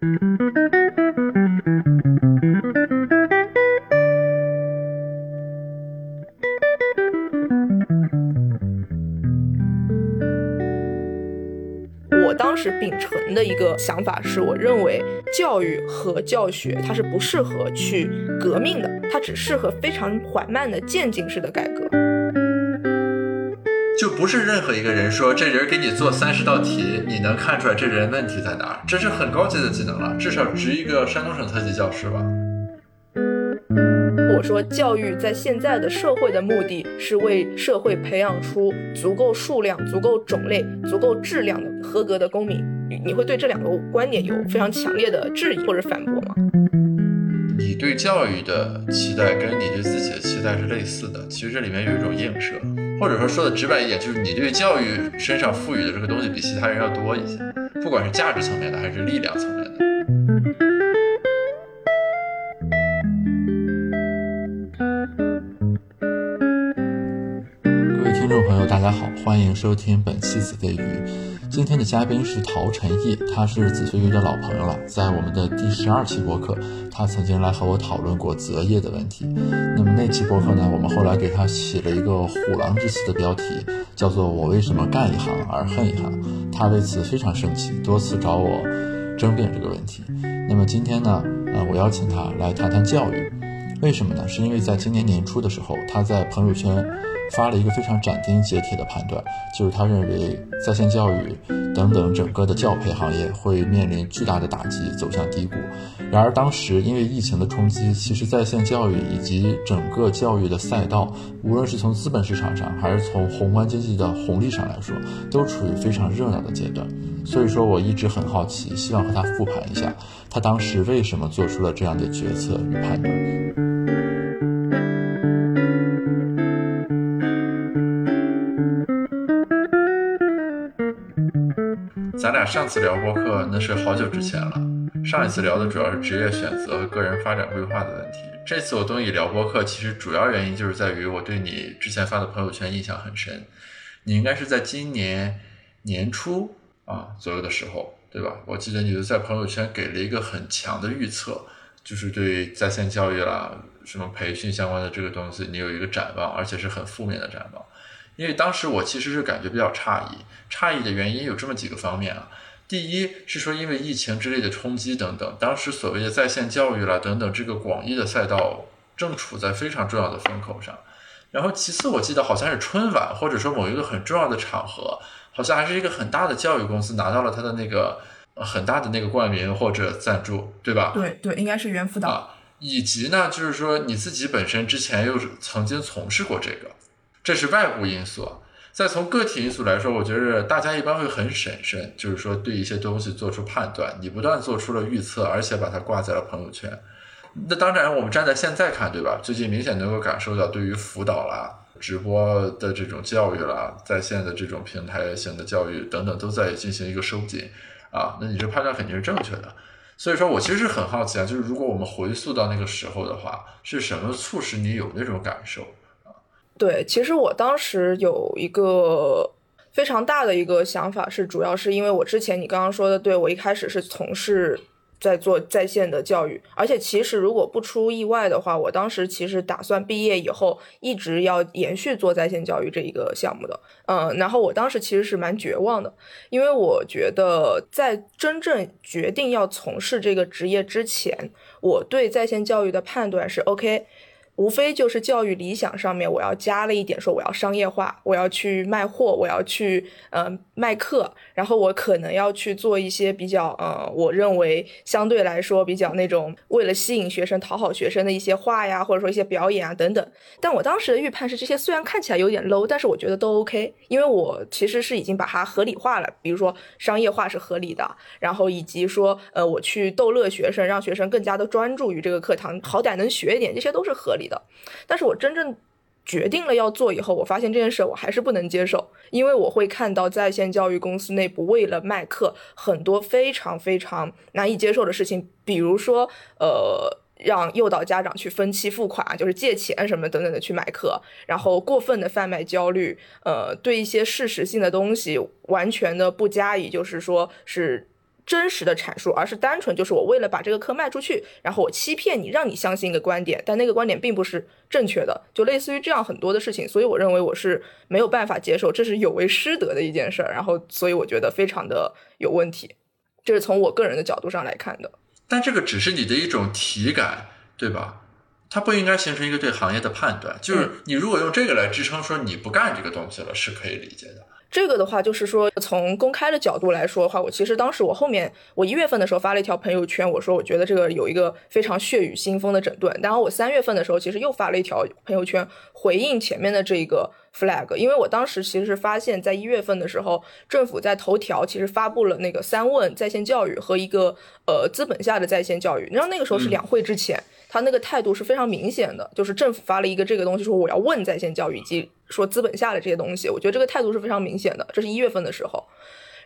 我当时秉承的一个想法是，我认为教育和教学它是不适合去革命的，它只适合非常缓慢的渐进式的改革。就不是任何一个人说这人给你做三十道题，你能看出来这人问题在哪儿？这是很高级的技能了，至少值一个山东省特级教师吧。我说，教育在现在的社会的目的是为社会培养出足够数量、足够种类、足够质量的合格的公民。你你会对这两个观点有非常强烈的质疑或者反驳吗？你对教育的期待跟你对自己的期待是类似的，其实这里面有一种映射，或者说说的直白一点，就是你对教育身上赋予的这个东西比其他人要多一些，不管是价值层面的还是力量层面的。欢迎收听本期子非鱼。今天的嘉宾是陶晨毅，他是子非鱼的老朋友了，在我们的第十二期播客，他曾经来和我讨论过择业的问题。那么那期播客呢，我们后来给他起了一个虎狼之词的标题，叫做“我为什么干一行而恨一行”。他为此非常生气，多次找我争辩这个问题。那么今天呢，呃，我邀请他来谈谈教育，为什么呢？是因为在今年年初的时候，他在朋友圈。发了一个非常斩钉截铁的判断，就是他认为在线教育等等整个的教培行业会面临巨大的打击，走向低谷。然而当时因为疫情的冲击，其实在线教育以及整个教育的赛道，无论是从资本市场上，还是从宏观经济的红利上来说，都处于非常热闹的阶段。所以说，我一直很好奇，希望和他复盘一下，他当时为什么做出了这样的决策与判断。咱俩上次聊播客那是好久之前了，上一次聊的主要是职业选择和个人发展规划的问题。这次我东你聊播客，其实主要原因就是在于我对你之前发的朋友圈印象很深。你应该是在今年年初啊左右的时候，对吧？我记得你就在朋友圈给了一个很强的预测，就是对在线教育啦、什么培训相关的这个东西，你有一个展望，而且是很负面的展望。因为当时我其实是感觉比较诧异，诧异的原因有这么几个方面啊。第一是说，因为疫情之类的冲击等等，当时所谓的在线教育啦等等这个广义的赛道正处在非常重要的风口上。然后其次，我记得好像是春晚或者说某一个很重要的场合，好像还是一个很大的教育公司拿到了他的那个很大的那个冠名或者赞助，对吧？对对，应该是猿辅导。啊，以及呢，就是说你自己本身之前又曾经从事过这个。这是外部因素，再从个体因素来说，我觉得大家一般会很审慎，就是说对一些东西做出判断。你不断做出了预测，而且把它挂在了朋友圈。那当然，我们站在现在看，对吧？最近明显能够感受到，对于辅导啦、直播的这种教育啦、在线的这种平台型的教育等等，都在进行一个收紧啊。那你这判断肯定是正确的。所以说我其实是很好奇啊，就是如果我们回溯到那个时候的话，是什么促使你有那种感受啊？对，其实我当时有一个非常大的一个想法，是主要是因为我之前你刚刚说的，对我一开始是从事在做在线的教育，而且其实如果不出意外的话，我当时其实打算毕业以后一直要延续做在线教育这一个项目的，嗯，然后我当时其实是蛮绝望的，因为我觉得在真正决定要从事这个职业之前，我对在线教育的判断是 OK。无非就是教育理想上面，我要加了一点，说我要商业化，我要去卖货，我要去嗯卖课，然后我可能要去做一些比较呃，我认为相对来说比较那种为了吸引学生、讨好学生的一些话呀，或者说一些表演啊等等。但我当时的预判是，这些虽然看起来有点 low，但是我觉得都 OK，因为我其实是已经把它合理化了，比如说商业化是合理的，然后以及说呃我去逗乐学生，让学生更加的专注于这个课堂，好歹能学一点，这些都是合理。的，但是我真正决定了要做以后，我发现这件事我还是不能接受，因为我会看到在线教育公司内部为了卖课，很多非常非常难以接受的事情，比如说，呃，让诱导家长去分期付款，就是借钱什么等等的去买课，然后过分的贩卖焦虑，呃，对一些事实性的东西完全的不加以，就是说是。真实的阐述，而是单纯就是我为了把这个课卖出去，然后我欺骗你，让你相信一个观点，但那个观点并不是正确的，就类似于这样很多的事情，所以我认为我是没有办法接受，这是有违师德的一件事儿，然后所以我觉得非常的有问题，这是从我个人的角度上来看的。但这个只是你的一种体感，对吧？它不应该形成一个对行业的判断，就是你如果用这个来支撑说你不干这个东西了，是可以理解的。这个的话，就是说从公开的角度来说的话，我其实当时我后面我一月份的时候发了一条朋友圈，我说我觉得这个有一个非常血雨腥风的整顿。然后我三月份的时候，其实又发了一条朋友圈回应前面的这个 flag，因为我当时其实是发现，在一月份的时候，政府在头条其实发布了那个三问在线教育和一个呃资本下的在线教育，你知道那个时候是两会之前。他那个态度是非常明显的，就是政府发了一个这个东西，说我要问在线教育以及说资本下的这些东西，我觉得这个态度是非常明显的。这是一月份的时候，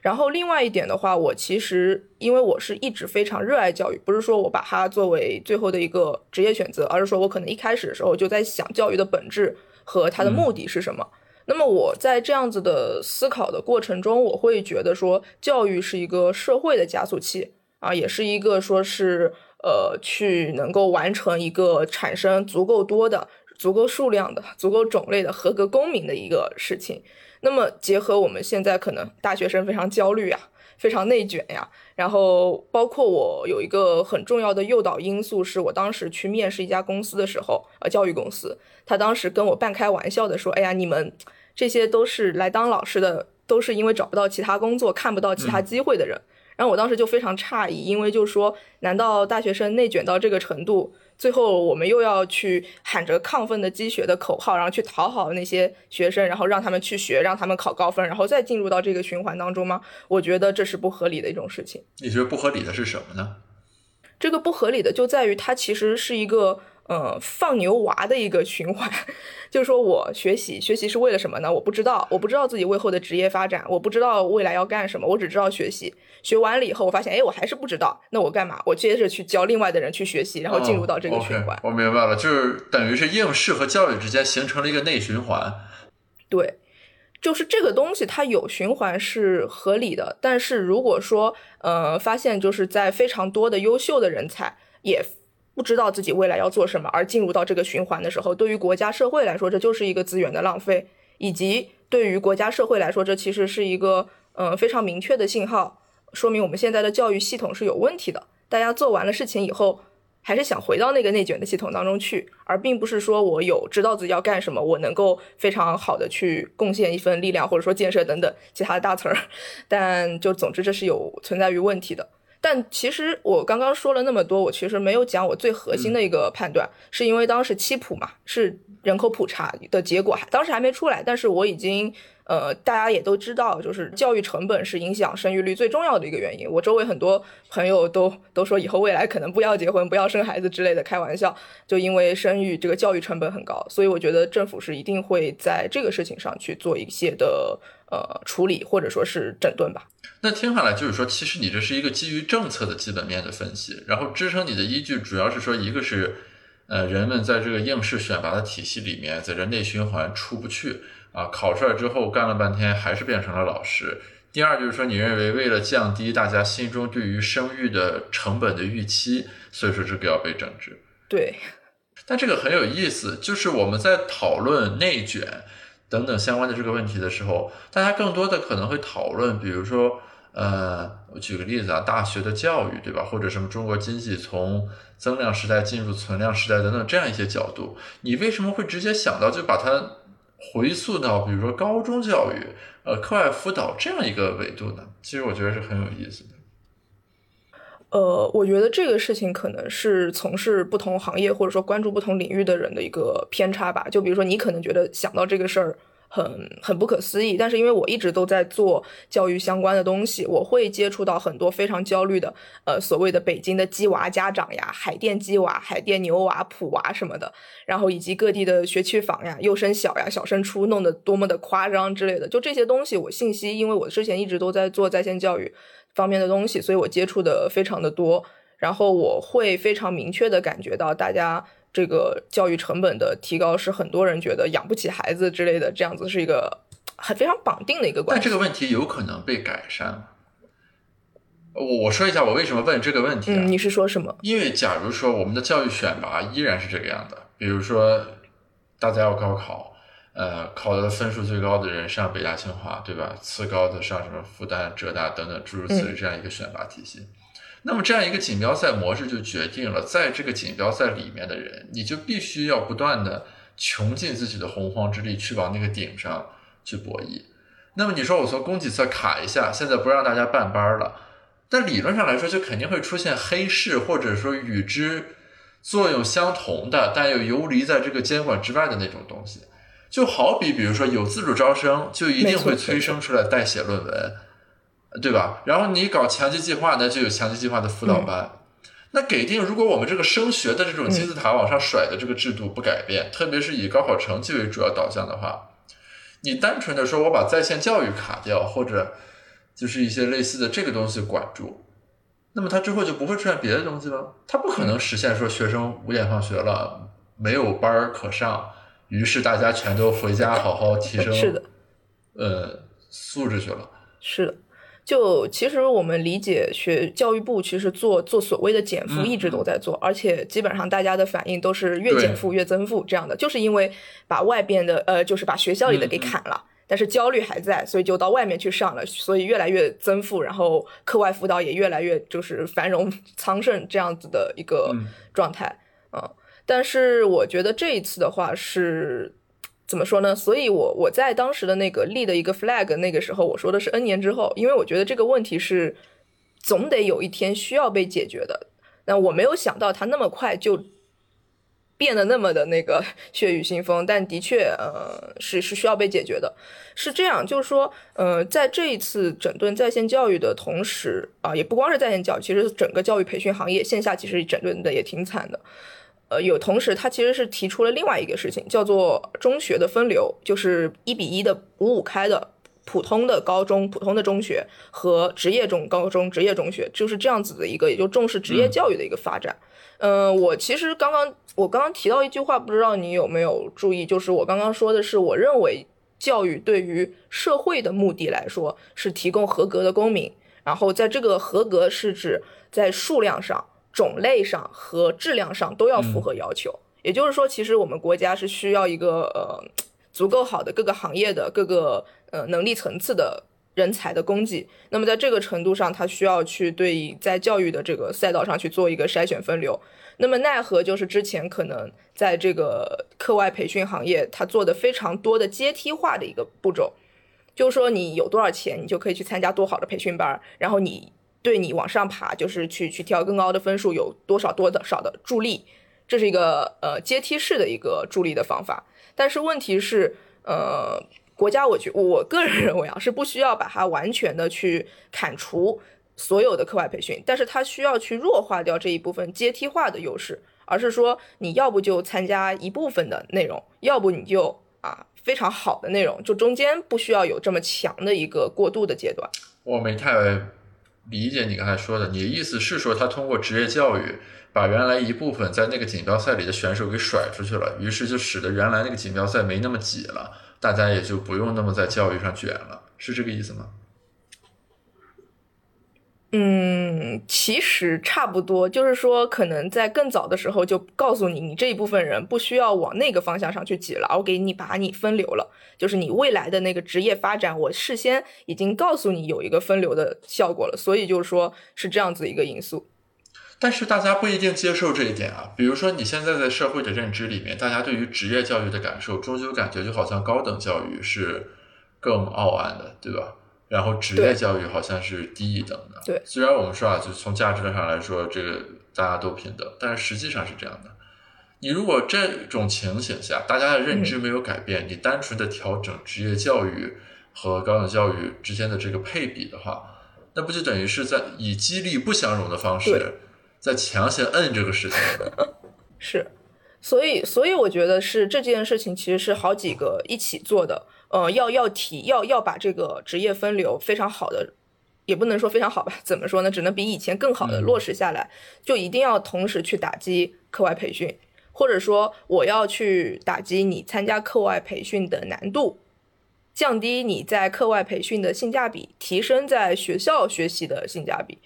然后另外一点的话，我其实因为我是一直非常热爱教育，不是说我把它作为最后的一个职业选择，而是说我可能一开始的时候就在想教育的本质和它的目的是什么。那么我在这样子的思考的过程中，我会觉得说教育是一个社会的加速器啊，也是一个说是。呃，去能够完成一个产生足够多的、足够数量的、足够种类的合格公民的一个事情。那么，结合我们现在可能大学生非常焦虑呀，非常内卷呀，然后包括我有一个很重要的诱导因素，是我当时去面试一家公司的时候，呃，教育公司，他当时跟我半开玩笑的说：“哎呀，你们这些都是来当老师的，都是因为找不到其他工作，看不到其他机会的人。”然后我当时就非常诧异，因为就说，难道大学生内卷到这个程度，最后我们又要去喊着亢奋的积雪的口号，然后去讨好那些学生，然后让他们去学，让他们考高分，然后再进入到这个循环当中吗？我觉得这是不合理的一种事情。你觉得不合理的是什么呢？这个不合理的就在于它其实是一个。呃，放牛娃的一个循环，就是说我学习学习是为了什么呢？我不知道，我不知道自己为后的职业发展，我不知道未来要干什么，我只知道学习。学完了以后，我发现，哎，我还是不知道，那我干嘛？我接着去教另外的人去学习，然后进入到这个循环。我明白了，就是等于是应试和教育之间形成了一个内循环。对，就是这个东西它有循环是合理的，但是如果说，呃，发现就是在非常多的优秀的人才也。不知道自己未来要做什么，而进入到这个循环的时候，对于国家社会来说，这就是一个资源的浪费；以及对于国家社会来说，这其实是一个嗯非常明确的信号，说明我们现在的教育系统是有问题的。大家做完了事情以后，还是想回到那个内卷的系统当中去，而并不是说我有知道自己要干什么，我能够非常好的去贡献一份力量，或者说建设等等其他的大词儿。但就总之，这是有存在于问题的。但其实我刚刚说了那么多，我其实没有讲我最核心的一个判断，是因为当时七普嘛是人口普查的结果，还当时还没出来，但是我已经呃大家也都知道，就是教育成本是影响生育率最重要的一个原因。我周围很多朋友都都说以后未来可能不要结婚、不要生孩子之类的，开玩笑，就因为生育这个教育成本很高，所以我觉得政府是一定会在这个事情上去做一些的呃处理或者说是整顿吧。那听下来就是说，其实你这是一个基于政策的基本面的分析，然后支撑你的依据主要是说，一个是，呃，人们在这个应试选拔的体系里面，在这内循环出不去啊，考出来之后干了半天还是变成了老师。第二就是说，你认为为了降低大家心中对于生育的成本的预期，所以说这个要被整治。对。但这个很有意思，就是我们在讨论内卷等等相关的这个问题的时候，大家更多的可能会讨论，比如说。呃，我举个例子啊，大学的教育，对吧？或者什么中国经济从增量时代进入存量时代等等这样一些角度，你为什么会直接想到就把它回溯到比如说高中教育、呃课外辅导这样一个维度呢？其实我觉得是很有意思。呃，我觉得这个事情可能是从事不同行业或者说关注不同领域的人的一个偏差吧。就比如说，你可能觉得想到这个事儿。很很不可思议，但是因为我一直都在做教育相关的东西，我会接触到很多非常焦虑的，呃，所谓的北京的鸡娃家长呀，海淀鸡娃、海淀牛娃、普娃什么的，然后以及各地的学区房呀、幼升小呀、小升初弄得多么的夸张之类的，就这些东西，我信息，因为我之前一直都在做在线教育方面的东西，所以我接触的非常的多，然后我会非常明确的感觉到大家。这个教育成本的提高是很多人觉得养不起孩子之类的，这样子是一个，，很非常绑定的一个关系。但这个问题有可能被改善我我说一下我为什么问这个问题啊？嗯，你是说什么？因为假如说我们的教育选拔依然是这个样的，比如说大家要高考，呃，考的分数最高的人上北大清华，对吧？次高的上什么复旦、浙大等等诸如此类这样一个选拔体系。那么这样一个锦标赛模式就决定了，在这个锦标赛里面的人，你就必须要不断的穷尽自己的洪荒之力去往那个顶上去博弈。那么你说我从供给侧卡一下，现在不让大家办班了，但理论上来说就肯定会出现黑市，或者说与之作用相同的，但又游离在这个监管之外的那种东西。就好比比如说有自主招生，就一定会催生出来代写论文。对吧？然后你搞强基计划呢，就有强基计划的辅导班。那给定，如果我们这个升学的这种金字塔往上甩的这个制度不改变，特别是以高考成绩为主要导向的话，你单纯的说我把在线教育卡掉，或者就是一些类似的这个东西管住，那么它之后就不会出现别的东西了。它不可能实现说学生五点放学了没有班儿可上，于是大家全都回家好好提升是的，呃素质去了。是的。就其实我们理解，学教育部其实做做所谓的减负一直都在做，而且基本上大家的反应都是越减负越增负这样的，就是因为把外边的呃，就是把学校里的给砍了，但是焦虑还在，所以就到外面去上了，所以越来越增负，然后课外辅导也越来越就是繁荣 昌盛这样子的一个状态嗯，但是我觉得这一次的话是。怎么说呢？所以，我我在当时的那个立的一个 flag，那个时候我说的是 N 年之后，因为我觉得这个问题是总得有一天需要被解决的。那我没有想到它那么快就变得那么的那个 血雨腥风，但的确，呃，是是需要被解决的。是这样，就是说，呃，在这一次整顿在线教育的同时啊，也不光是在线教育，其实整个教育培训行业线下其实整顿的也挺惨的。呃，有同时，他其实是提出了另外一个事情，叫做中学的分流，就是一比一的五五开的普通的高中、普通的中学和职业中高中、职业中学，就是这样子的一个，也就重视职业教育的一个发展。嗯，我其实刚刚我刚刚提到一句话，不知道你有没有注意，就是我刚刚说的是，我认为教育对于社会的目的来说是提供合格的公民，然后在这个合格是指在数量上。种类上和质量上都要符合要求，也就是说，其实我们国家是需要一个呃足够好的各个行业的各个呃能力层次的人才的供给。那么在这个程度上，它需要去对在教育的这个赛道上去做一个筛选分流。那么奈何就是之前可能在这个课外培训行业，它做的非常多的阶梯化的一个步骤，就是说你有多少钱，你就可以去参加多好的培训班，然后你。对你往上爬，就是去去挑更高的分数，有多少多的少的助力，这是一个呃阶梯式的一个助力的方法。但是问题是，呃，国家我觉我个人认为啊，是不需要把它完全的去砍除所有的课外培训，但是它需要去弱化掉这一部分阶梯化的优势，而是说你要不就参加一部分的内容，要不你就啊非常好的内容，就中间不需要有这么强的一个过渡的阶段。我没太。理解你刚才说的，你的意思是说，他通过职业教育把原来一部分在那个锦标赛里的选手给甩出去了，于是就使得原来那个锦标赛没那么挤了，大家也就不用那么在教育上卷了，是这个意思吗？嗯，其实差不多，就是说，可能在更早的时候就告诉你，你这一部分人不需要往那个方向上去挤了，我给你把你分流了，就是你未来的那个职业发展，我事先已经告诉你有一个分流的效果了，所以就是说是这样子一个因素。但是大家不一定接受这一点啊，比如说你现在在社会的认知里面，大家对于职业教育的感受，终究感觉就好像高等教育是更傲岸的，对吧？然后职业教育好像是低一等的。对，虽然我们说啊，就从价值观上来说，这个大家都平等，但是实际上是这样的。你如果这种情形下，大家的认知没有改变，你单纯的调整职业教育和高等教育之间的这个配比的话，那不就等于是在以激励不相容的方式，在强行摁这个事情？是，所以，所以我觉得是这件事情其实是好几个一起做的。呃，要要提要要把这个职业分流非常好的，也不能说非常好吧？怎么说呢？只能比以前更好的落实下来，就一定要同时去打击课外培训，或者说我要去打击你参加课外培训的难度，降低你在课外培训的性价比，提升在学校学习的性价比。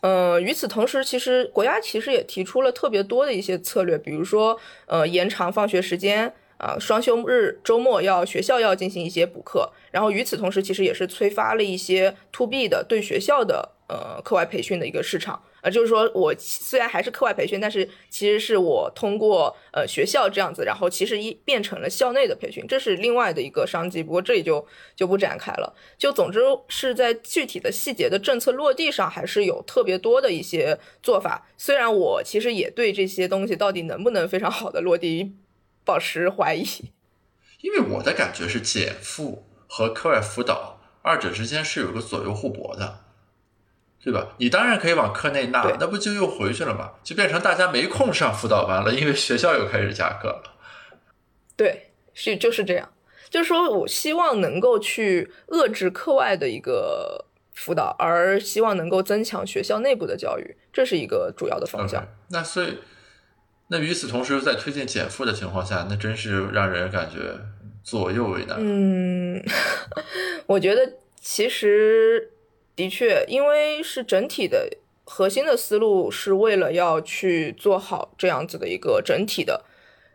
呃，与此同时，其实国家其实也提出了特别多的一些策略，比如说，呃，延长放学时间啊，双休日、周末要学校要进行一些补课。然后与此同时，其实也是催发了一些 to B 的对学校的呃课外培训的一个市场。呃，就是说我虽然还是课外培训，但是其实是我通过呃学校这样子，然后其实一变成了校内的培训，这是另外的一个商机。不过这里就就不展开了。就总之是在具体的细节的政策落地上，还是有特别多的一些做法。虽然我其实也对这些东西到底能不能非常好的落地，保持怀疑。因为我的感觉是减负和课外辅导二者之间是有个左右互搏的。对吧？你当然可以往课内纳，那不就又回去了吗？就变成大家没空上辅导班了，因为学校又开始加课了。对，是就是这样。就是说我希望能够去遏制课外的一个辅导，而希望能够增强学校内部的教育，这是一个主要的方向。那所以，那与此同时，在推进减负的情况下，那真是让人感觉左右为难。嗯，我觉得其实。的确，因为是整体的核心的思路是为了要去做好这样子的一个整体的、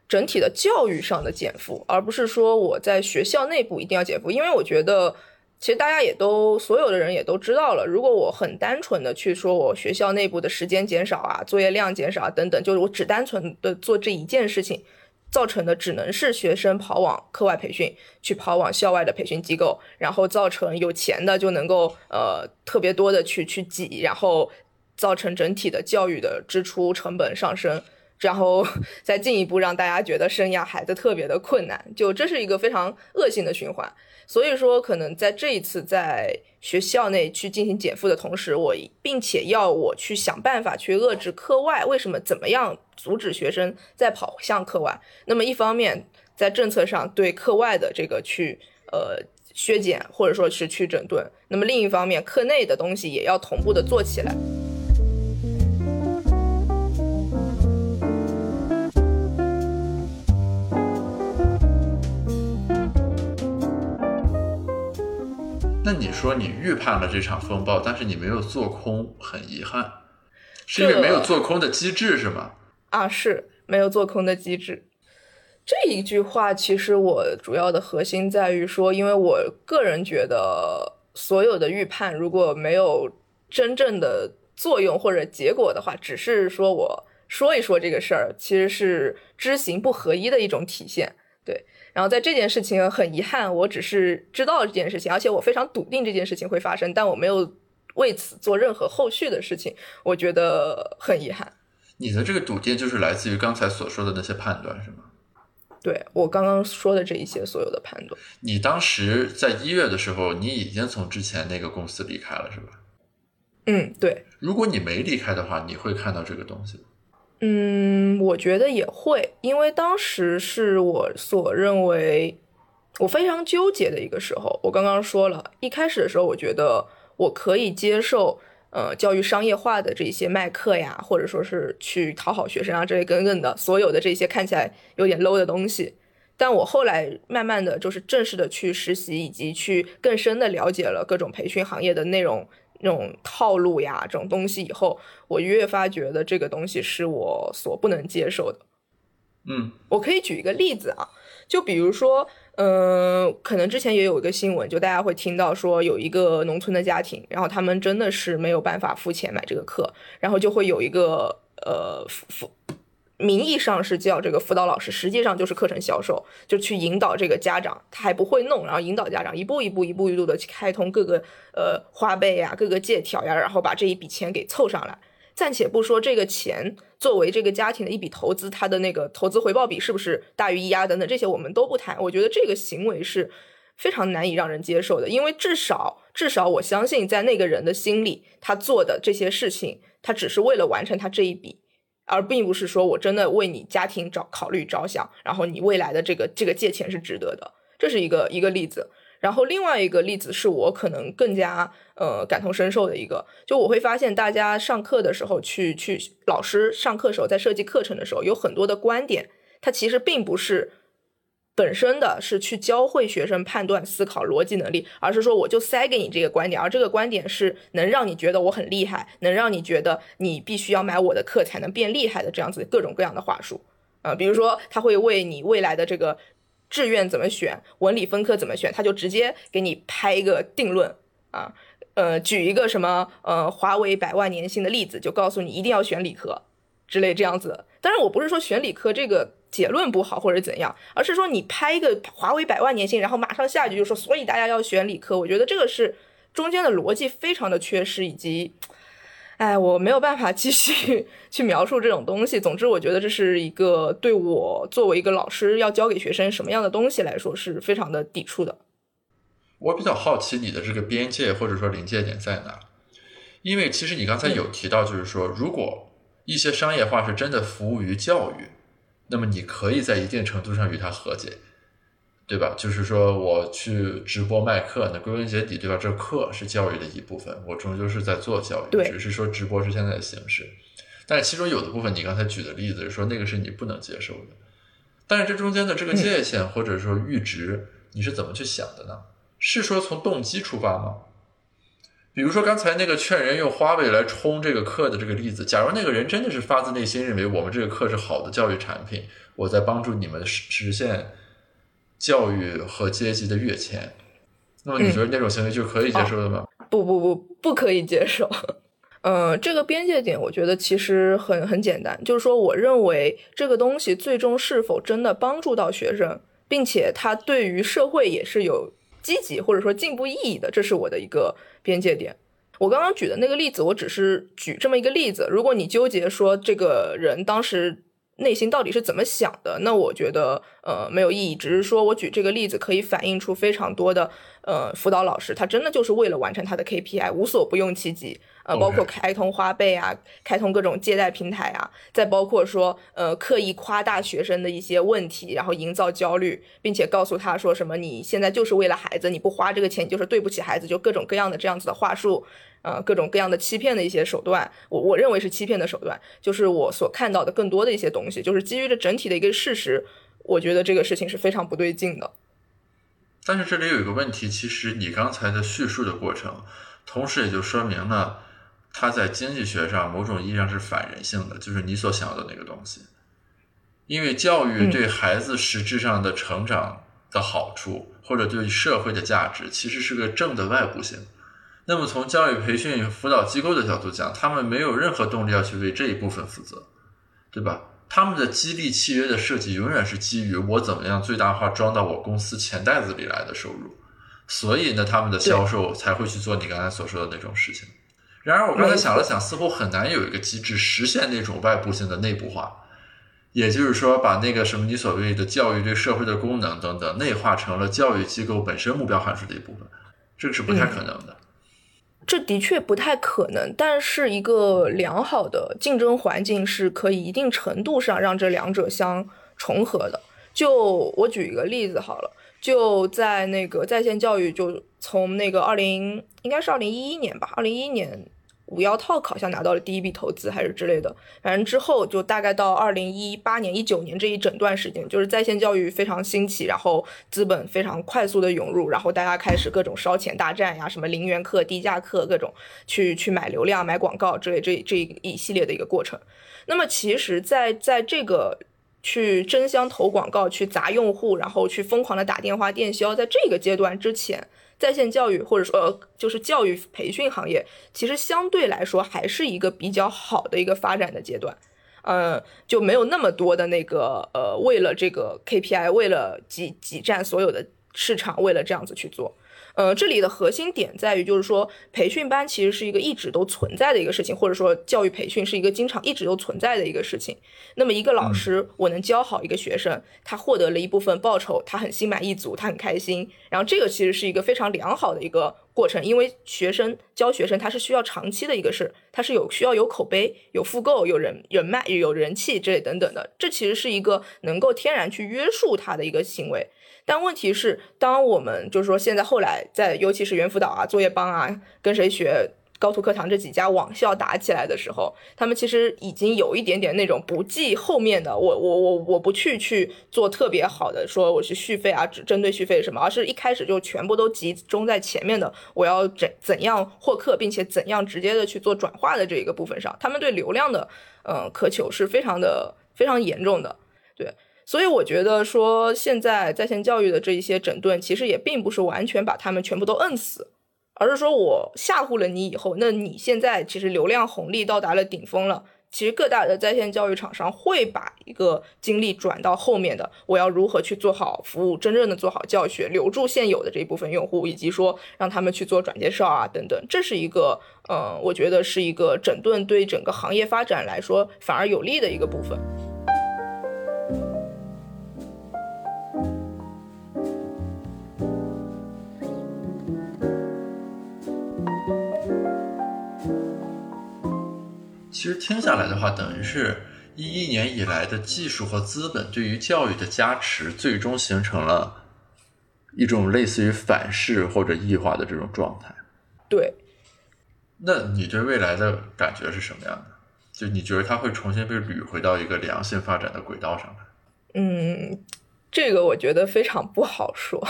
整体的教育上的减负，而不是说我在学校内部一定要减负。因为我觉得，其实大家也都所有的人也都知道了，如果我很单纯的去说我学校内部的时间减少啊、作业量减少啊等等，就是我只单纯的做这一件事情。造成的只能是学生跑往课外培训，去跑往校外的培训机构，然后造成有钱的就能够呃特别多的去去挤，然后造成整体的教育的支出成本上升，然后再进一步让大家觉得生养孩子特别的困难，就这是一个非常恶性的循环。所以说，可能在这一次在学校内去进行减负的同时，我并且要我去想办法去遏制课外。为什么？怎么样阻止学生再跑向课外？那么一方面在政策上对课外的这个去呃削减，或者说是去整顿；那么另一方面，课内的东西也要同步的做起来。那你说你预判了这场风暴，但是你没有做空，很遗憾，是因为没有做空的机制是吗？啊，是没有做空的机制。这一句话其实我主要的核心在于说，因为我个人觉得，所有的预判如果没有真正的作用或者结果的话，只是说我说一说这个事儿，其实是知行不合一的一种体现。对。然后在这件事情很遗憾，我只是知道这件事情，而且我非常笃定这件事情会发生，但我没有为此做任何后续的事情，我觉得很遗憾。你的这个笃定就是来自于刚才所说的那些判断，是吗？对我刚刚说的这一些所有的判断。你当时在一月的时候，你已经从之前那个公司离开了，是吧？嗯，对。如果你没离开的话，你会看到这个东西。嗯，我觉得也会，因为当时是我所认为我非常纠结的一个时候。我刚刚说了一开始的时候，我觉得我可以接受，呃，教育商业化的这些卖课呀，或者说是去讨好学生啊这些等等的所有的这些看起来有点 low 的东西。但我后来慢慢的就是正式的去实习，以及去更深的了解了各种培训行业的内容。那种套路呀，这种东西以后，我越发觉得这个东西是我所不能接受的。嗯，我可以举一个例子啊，就比如说，嗯，可能之前也有一个新闻，就大家会听到说有一个农村的家庭，然后他们真的是没有办法付钱买这个课，然后就会有一个呃付付。名义上是叫这个辅导老师，实际上就是课程销售，就去引导这个家长，他还不会弄，然后引导家长一步一步、一步一步的去开通各个呃花呗呀、各个借条呀，然后把这一笔钱给凑上来。暂且不说这个钱作为这个家庭的一笔投资，它的那个投资回报比是不是大于一啊等等这些我们都不谈。我觉得这个行为是非常难以让人接受的，因为至少至少我相信在那个人的心里，他做的这些事情，他只是为了完成他这一笔。而并不是说我真的为你家庭着考虑着想，然后你未来的这个这个借钱是值得的，这是一个一个例子。然后另外一个例子是我可能更加呃感同身受的一个，就我会发现大家上课的时候去去老师上课时候在设计课程的时候有很多的观点，它其实并不是本身的是去教会学生判断、思考、逻辑能力，而是说我就塞给你这个观点，而这个观点是能让你觉得我很厉害，能让你觉得你必须要买我的课才能变厉害的这样子各种各样的话术。啊，比如说他会为你未来的这个志愿怎么选、文理分科怎么选，他就直接给你拍一个定论啊，呃，举一个什么呃华为百万年薪的例子，就告诉你一定要选理科之类这样子。当然，我不是说选理科这个。结论不好或者怎样，而是说你拍一个华为百万年薪，然后马上下一句就说，所以大家要选理科。我觉得这个是中间的逻辑非常的缺失，以及，哎，我没有办法继续去描述这种东西。总之，我觉得这是一个对我作为一个老师要教给学生什么样的东西来说是非常的抵触的。我比较好奇你的这个边界或者说临界点在哪，因为其实你刚才有提到，就是说如果一些商业化是真的服务于教育。那么你可以在一定程度上与他和解，对吧？就是说我去直播卖课，那归根结底，对吧？这课是教育的一部分，我终究是在做教育，只是说直播是现在的形式。但是其中有的部分，你刚才举的例子是说那个是你不能接受的。但是这中间的这个界限或者说阈值，你是怎么去想的呢？是说从动机出发吗？比如说刚才那个劝人用花呗来充这个课的这个例子，假如那个人真的是发自内心认为我们这个课是好的教育产品，我在帮助你们实实现教育和阶级的跃迁，那么你觉得那种行为就可以接受的吗？不不不，不可以接受。嗯，这个边界点我觉得其实很很简单，就是说我认为这个东西最终是否真的帮助到学生，并且它对于社会也是有积极或者说进步意义的，这是我的一个。边界点，我刚刚举的那个例子，我只是举这么一个例子。如果你纠结说这个人当时内心到底是怎么想的，那我觉得呃没有意义。只是说我举这个例子可以反映出非常多的呃辅导老师，他真的就是为了完成他的 KPI，无所不用其极。呃，包括开通花呗啊，开通各种借贷平台啊，再包括说，呃，刻意夸大学生的一些问题，然后营造焦虑，并且告诉他说什么你现在就是为了孩子，你不花这个钱就是对不起孩子，就各种各样的这样子的话术，呃，各种各样的欺骗的一些手段，我我认为是欺骗的手段，就是我所看到的更多的一些东西，就是基于这整体的一个事实，我觉得这个事情是非常不对劲的。但是这里有一个问题，其实你刚才的叙述的过程，同时也就说明了。它在经济学上某种意义上是反人性的，就是你所想要的那个东西。因为教育对孩子实质上的成长的好处，或者对社会的价值，其实是个正的外部性。那么从教育培训辅导机构的角度讲，他们没有任何动力要去为这一部分负责，对吧？他们的激励契约的设计永远是基于我怎么样最大化装到我公司钱袋子里来的收入，所以呢，他们的销售才会去做你刚才所说的那种事情。然而，我刚才想了想，似乎很难有一个机制实现那种外部性的内部化，也就是说，把那个什么你所谓的教育对社会的功能等等内化成了教育机构本身目标函数的一部分，这个是不太可能的。这的确不太可能，但是一个良好的竞争环境是可以一定程度上让这两者相重合的。就我举一个例子好了。就在那个在线教育，就从那个二零应该是二零一一年吧，二零一一年五幺套好像拿到了第一笔投资还是之类的，反正之后就大概到二零一八年、一九年这一整段时间，就是在线教育非常兴起，然后资本非常快速的涌入，然后大家开始各种烧钱大战呀，什么零元课、低价课，各种去去买流量、买广告之类这这一系列的一个过程。那么其实，在在这个。去争相投广告，去砸用户，然后去疯狂的打电话电销，在这个阶段之前，在线教育或者说就是教育培训行业，其实相对来说还是一个比较好的一个发展的阶段，嗯，就没有那么多的那个呃，为了这个 KPI，为了挤挤占所有的市场，为了这样子去做。呃，这里的核心点在于，就是说，培训班其实是一个一直都存在的一个事情，或者说，教育培训是一个经常一直都存在的一个事情。那么，一个老师，我能教好一个学生，他获得了一部分报酬，他很心满意足，他很开心。然后，这个其实是一个非常良好的一个过程，因为学生教学生，他是需要长期的一个事，他是有需要有口碑、有复购、有人人脉、有人气之类等等的。这其实是一个能够天然去约束他的一个行为。但问题是，当我们就是说现在后来在，尤其是猿辅导啊、作业帮啊，跟谁学高途课堂这几家网校打起来的时候，他们其实已经有一点点那种不计后面的，我我我我不去去做特别好的，说我是续费啊，只针对续费什么，而是一开始就全部都集中在前面的，我要怎怎样获客，并且怎样直接的去做转化的这一个部分上，他们对流量的嗯渴求是非常的非常严重的，对。所以我觉得说，现在在线教育的这一些整顿，其实也并不是完全把他们全部都摁死，而是说我吓唬了你以后，那你现在其实流量红利到达了顶峰了，其实各大的在线教育厂商会把一个精力转到后面的，我要如何去做好服务，真正的做好教学，留住现有的这一部分用户，以及说让他们去做转介绍啊等等，这是一个，嗯，我觉得是一个整顿对整个行业发展来说反而有利的一个部分。其实听下来的话，等于是一一年以来的技术和资本对于教育的加持，最终形成了一种类似于反噬或者异化的这种状态。对。那你对未来的感觉是什么样的？就你觉得它会重新被捋回到一个良性发展的轨道上来？嗯，这个我觉得非常不好说。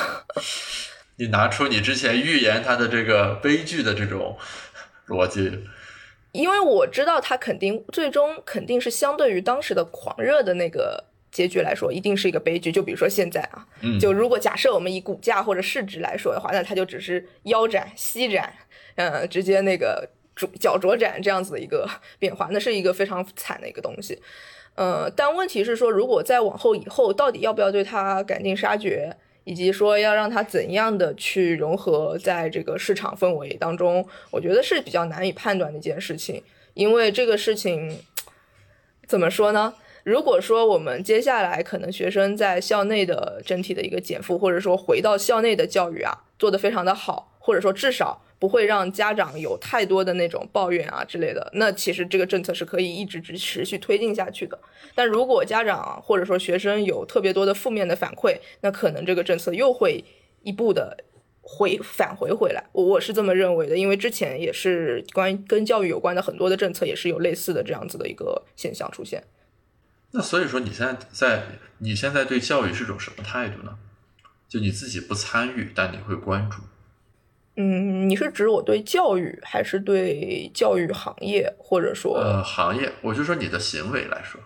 你拿出你之前预言它的这个悲剧的这种逻辑。因为我知道它肯定最终肯定是相对于当时的狂热的那个结局来说，一定是一个悲剧。就比如说现在啊，就如果假设我们以股价或者市值来说的话，那它就只是腰斩、膝斩，嗯，直接那个脚脚斩这样子的一个 变化，那是一个非常惨的一个东西。呃，但问题是说，如果再往后以后，到底要不要对它赶尽杀绝？以及说要让他怎样的去融合在这个市场氛围当中，我觉得是比较难以判断的一件事情。因为这个事情怎么说呢？如果说我们接下来可能学生在校内的整体的一个减负，或者说回到校内的教育啊，做得非常的好，或者说至少。不会让家长有太多的那种抱怨啊之类的，那其实这个政策是可以一直持持续推进下去的。但如果家长或者说学生有特别多的负面的反馈，那可能这个政策又会一步的回返回回来。我我是这么认为的，因为之前也是关于跟教育有关的很多的政策，也是有类似的这样子的一个现象出现。那所以说，你现在在你现在对教育是种什么态度呢？就你自己不参与，但你会关注。嗯，你是指我对教育，还是对教育行业，或者说呃行业？我就说你的行为来说。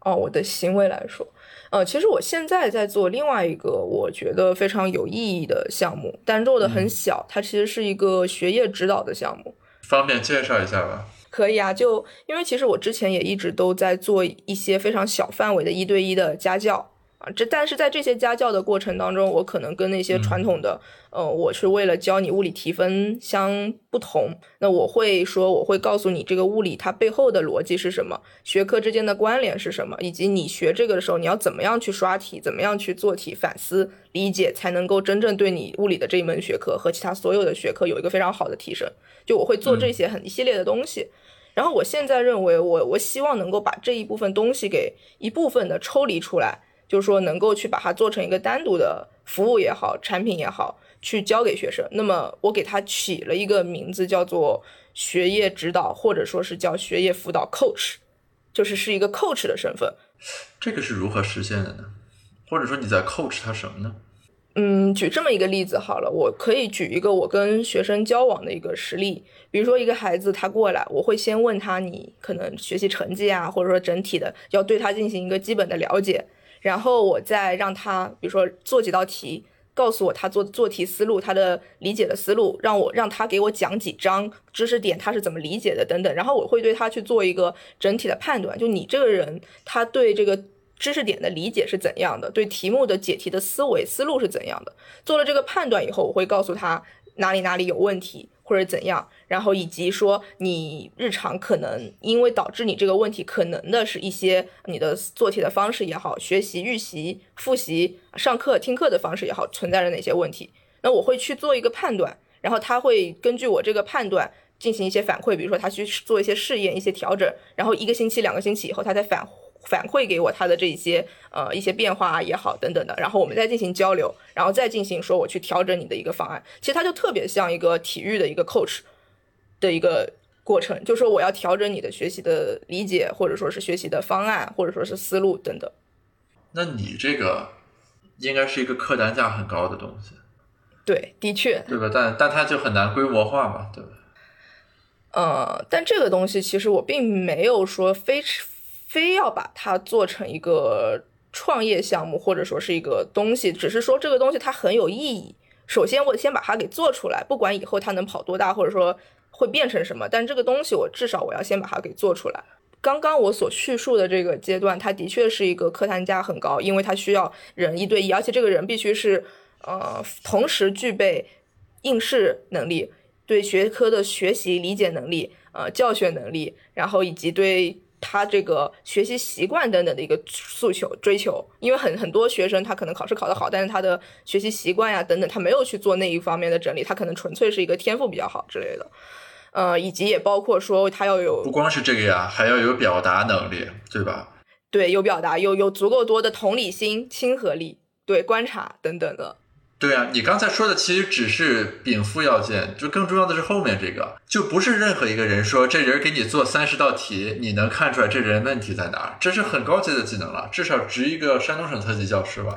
哦，我的行为来说，呃，其实我现在在做另外一个我觉得非常有意义的项目，但做的很小，它其实是一个学业指导的项目。方便介绍一下吧？可以啊，就因为其实我之前也一直都在做一些非常小范围的一对一的家教。啊，这但是在这些家教的过程当中，我可能跟那些传统的，呃，我是为了教你物理提分相不同。那我会说，我会告诉你这个物理它背后的逻辑是什么，学科之间的关联是什么，以及你学这个的时候你要怎么样去刷题，怎么样去做题反思理解，才能够真正对你物理的这一门学科和其他所有的学科有一个非常好的提升。就我会做这些很一系列的东西。然后我现在认为，我我希望能够把这一部分东西给一部分的抽离出来。就是说，能够去把它做成一个单独的服务也好，产品也好，去教给学生。那么，我给它起了一个名字，叫做学业指导，或者说是叫学业辅导 coach，就是是一个 coach 的身份。这个是如何实现的呢？或者说你在 coach 他什么呢？嗯，举这么一个例子好了，我可以举一个我跟学生交往的一个实例。比如说，一个孩子他过来，我会先问他你可能学习成绩啊，或者说整体的，要对他进行一个基本的了解。然后我再让他，比如说做几道题，告诉我他做做题思路，他的理解的思路，让我让他给我讲几章知识点，他是怎么理解的等等。然后我会对他去做一个整体的判断，就你这个人，他对这个知识点的理解是怎样的，对题目的解题的思维思路是怎样的。做了这个判断以后，我会告诉他哪里哪里有问题。或者怎样，然后以及说你日常可能因为导致你这个问题，可能的是一些你的做题的方式也好，学习预习、复习、上课听课的方式也好，存在着哪些问题？那我会去做一个判断，然后他会根据我这个判断进行一些反馈，比如说他去做一些试验、一些调整，然后一个星期、两个星期以后，他再反。反馈给我他的这些呃一些变化也好等等的，然后我们再进行交流，然后再进行说我去调整你的一个方案。其实它就特别像一个体育的一个 coach，的一个过程，就说我要调整你的学习的理解，或者说是学习的方案，或者说是思路等等。那你这个应该是一个客单价很高的东西，对，的确，对吧？但但它就很难规模化嘛，对吧？呃，但这个东西其实我并没有说非非要把它做成一个创业项目，或者说是一个东西，只是说这个东西它很有意义。首先，我先把它给做出来，不管以后它能跑多大，或者说会变成什么，但这个东西我至少我要先把它给做出来。刚刚我所叙述的这个阶段，它的确是一个客单价很高，因为它需要人一对一，而且这个人必须是呃同时具备应试能力、对学科的学习理解能力、呃教学能力，然后以及对他这个学习习惯等等的一个诉求追求。因为很很多学生他可能考试考得好，但是他的学习习惯呀等等，他没有去做那一方面的整理，他可能纯粹是一个天赋比较好之类的。呃，以及也包括说他要有不光是这个呀，还要有表达能力，对吧？对，有表达，有有足够多的同理心、亲和力，对观察等等的。对啊，你刚才说的其实只是禀赋要件，就更重要的是后面这个，就不是任何一个人说这人给你做三十道题，你能看出来这人问题在哪，这是很高级的技能了，至少值一个山东省特级教师吧。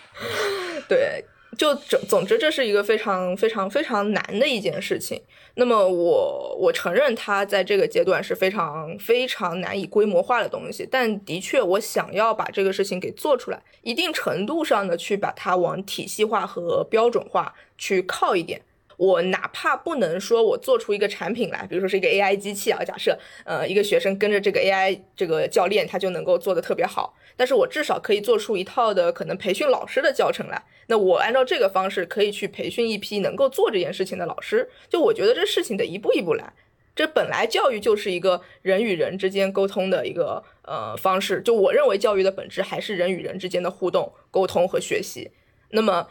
对。就总总之，这是一个非常非常非常难的一件事情。那么，我我承认它在这个阶段是非常非常难以规模化的东西。但的确，我想要把这个事情给做出来，一定程度上的去把它往体系化和标准化去靠一点。我哪怕不能说我做出一个产品来，比如说是一个 AI 机器啊，假设呃一个学生跟着这个 AI 这个教练，他就能够做得特别好。但是我至少可以做出一套的可能培训老师的教程来。那我按照这个方式可以去培训一批能够做这件事情的老师。就我觉得这事情得一步一步来。这本来教育就是一个人与人之间沟通的一个呃方式。就我认为教育的本质还是人与人之间的互动、沟通和学习。那么。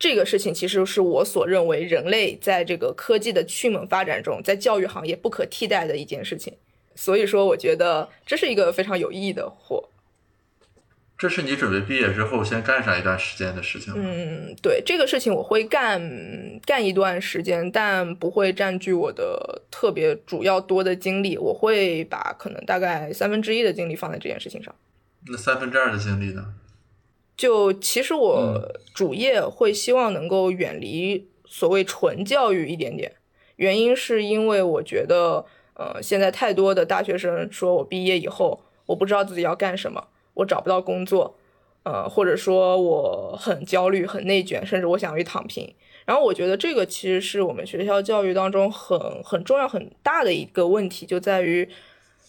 这个事情其实是我所认为人类在这个科技的迅猛发展中，在教育行业不可替代的一件事情。所以说，我觉得这是一个非常有意义的活。这是你准备毕业之后先干上一段时间的事情吗？嗯，对，这个事情我会干干一段时间，但不会占据我的特别主要多的精力。我会把可能大概三分之一的精力放在这件事情上。那三分之二的精力呢？就其实我主业会希望能够远离所谓纯教育一点点，原因是因为我觉得，呃，现在太多的大学生说我毕业以后我不知道自己要干什么，我找不到工作，呃，或者说我很焦虑、很内卷，甚至我想去躺平。然后我觉得这个其实是我们学校教育当中很很重要、很大的一个问题，就在于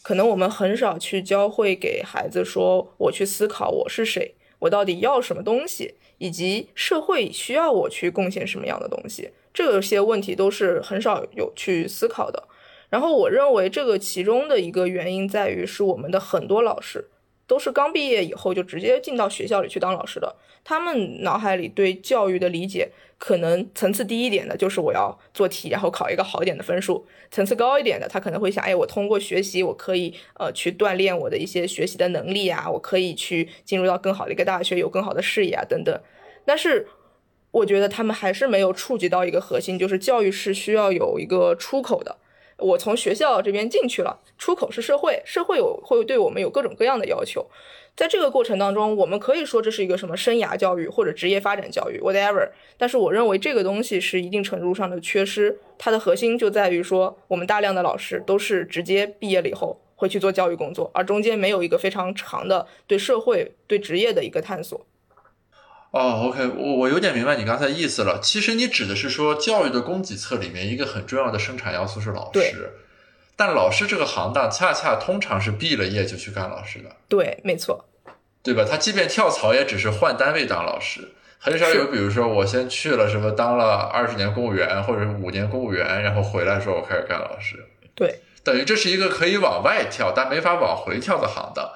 可能我们很少去教会给孩子说，我去思考我是谁。我到底要什么东西，以及社会需要我去贡献什么样的东西，这些问题都是很少有去思考的。然后我认为这个其中的一个原因在于，是我们的很多老师都是刚毕业以后就直接进到学校里去当老师的，他们脑海里对教育的理解。可能层次低一点的，就是我要做题，然后考一个好一点的分数；层次高一点的，他可能会想，哎，我通过学习，我可以呃去锻炼我的一些学习的能力啊，我可以去进入到更好的一个大学，有更好的视野啊等等。但是，我觉得他们还是没有触及到一个核心，就是教育是需要有一个出口的。我从学校这边进去了，出口是社会，社会有会对我们有各种各样的要求。在这个过程当中，我们可以说这是一个什么生涯教育或者职业发展教育，whatever。但是我认为这个东西是一定程度上的缺失，它的核心就在于说，我们大量的老师都是直接毕业了以后会去做教育工作，而中间没有一个非常长的对社会、对职业的一个探索。哦，OK，我我有点明白你刚才意思了。其实你指的是说，教育的供给侧里面一个很重要的生产要素是老师。但老师这个行当，恰恰通常是毕了业就去干老师的。对，没错，对吧？他即便跳槽，也只是换单位当老师，很少有，比如说我先去了什么当了二十年公务员，或者是五年公务员，然后回来说我开始干老师。对，等于这是一个可以往外跳，但没法往回跳的行当。